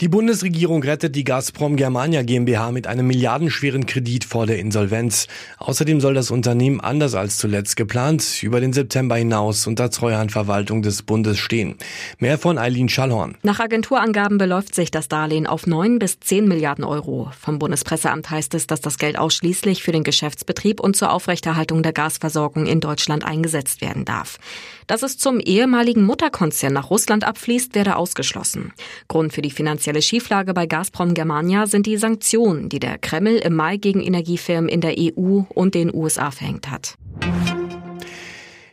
Die Bundesregierung rettet die Gazprom Germania GmbH mit einem milliardenschweren Kredit vor der Insolvenz. Außerdem soll das Unternehmen anders als zuletzt geplant über den September hinaus unter Treuhandverwaltung des Bundes stehen. Mehr von Eileen Schallhorn. Nach Agenturangaben beläuft sich das Darlehen auf 9 bis 10 Milliarden Euro. Vom Bundespresseamt heißt es, dass das Geld ausschließlich für den Geschäftsbetrieb und zur Aufrechterhaltung der Gasversorgung in Deutschland eingesetzt werden darf. Dass es zum ehemaligen Mutterkonzern nach Russland abfließt, werde ausgeschlossen. Grund für die finanzielle finanzielle Schieflage bei Gazprom Germania sind die Sanktionen, die der Kreml im Mai gegen Energiefirmen in der EU und den USA verhängt hat.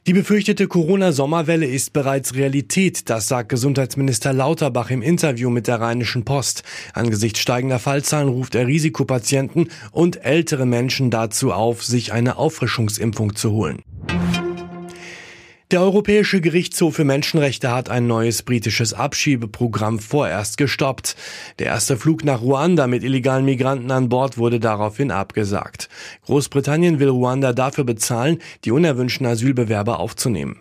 Die befürchtete Corona-Sommerwelle ist bereits Realität, das sagt Gesundheitsminister Lauterbach im Interview mit der Rheinischen Post. Angesichts steigender Fallzahlen ruft er Risikopatienten und ältere Menschen dazu auf, sich eine Auffrischungsimpfung zu holen. Der Europäische Gerichtshof für Menschenrechte hat ein neues britisches Abschiebeprogramm vorerst gestoppt. Der erste Flug nach Ruanda mit illegalen Migranten an Bord wurde daraufhin abgesagt. Großbritannien will Ruanda dafür bezahlen, die unerwünschten Asylbewerber aufzunehmen.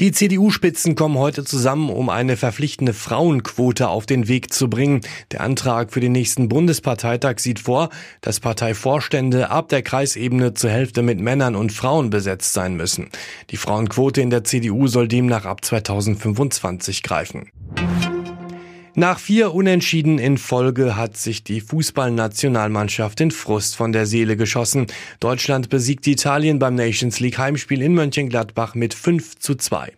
Die CDU-Spitzen kommen heute zusammen, um eine verpflichtende Frauenquote auf den Weg zu bringen. Der Antrag für den nächsten Bundesparteitag sieht vor, dass Parteivorstände ab der Kreisebene zur Hälfte mit Männern und Frauen besetzt sein müssen. Die Frauenquote in der CDU soll demnach ab 2025 greifen. Nach vier Unentschieden in Folge hat sich die Fußballnationalmannschaft in Frust von der Seele geschossen. Deutschland besiegt Italien beim Nations League Heimspiel in Mönchengladbach mit 5 zu 2.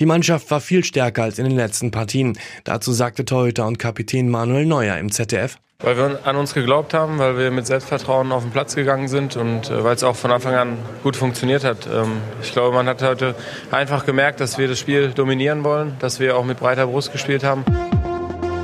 Die Mannschaft war viel stärker als in den letzten Partien. Dazu sagte Torhüter und Kapitän Manuel Neuer im ZDF. Weil wir an uns geglaubt haben, weil wir mit Selbstvertrauen auf den Platz gegangen sind und äh, weil es auch von Anfang an gut funktioniert hat. Ähm, ich glaube, man hat heute einfach gemerkt, dass wir das Spiel dominieren wollen, dass wir auch mit breiter Brust gespielt haben.